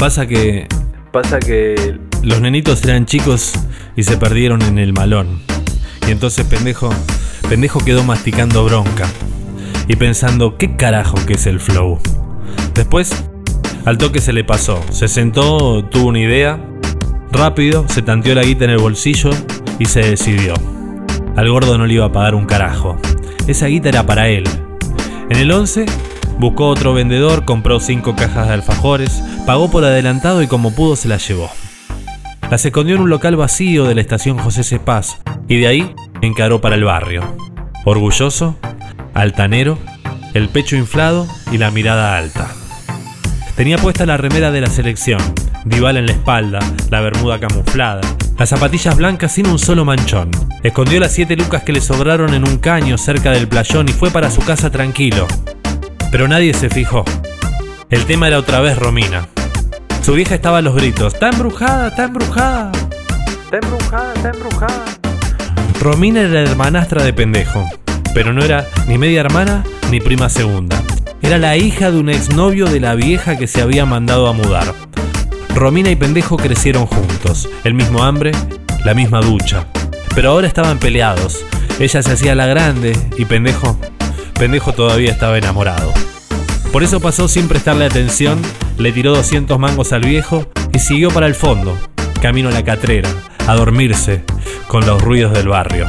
Pasa que. Pasa que los nenitos eran chicos y se perdieron en el malón. Y entonces pendejo. Pendejo quedó masticando bronca. Y pensando, ¿qué carajo que es el flow? Después, al toque se le pasó. Se sentó, tuvo una idea. Rápido, se tanteó la guita en el bolsillo y se decidió. Al gordo no le iba a pagar un carajo. Esa guita era para él. En el 11 buscó otro vendedor, compró cinco cajas de alfajores, pagó por adelantado y como pudo se las llevó. Las escondió en un local vacío de la estación José Cepaz y de ahí encaró para el barrio. Orgulloso, altanero, el pecho inflado y la mirada alta. Tenía puesta la remera de la selección, Dival en la espalda, la bermuda camuflada, las zapatillas blancas sin un solo manchón. Escondió las siete lucas que le sobraron en un caño cerca del playón y fue para su casa tranquilo. Pero nadie se fijó. El tema era otra vez Romina. Su vieja estaba a los gritos. ¡Está embrujada! ¡Está embrujada! ¡Está embrujada! ¡Está embrujada! Romina era la hermanastra de pendejo, pero no era ni media hermana ni prima segunda. Era la hija de un exnovio de la vieja que se había mandado a mudar. Romina y pendejo crecieron juntos, el mismo hambre, la misma ducha. Pero ahora estaban peleados. Ella se hacía la grande y pendejo, pendejo todavía estaba enamorado. Por eso pasó sin prestarle atención, le tiró 200 mangos al viejo y siguió para el fondo, camino a la catrera, a dormirse con los ruidos del barrio.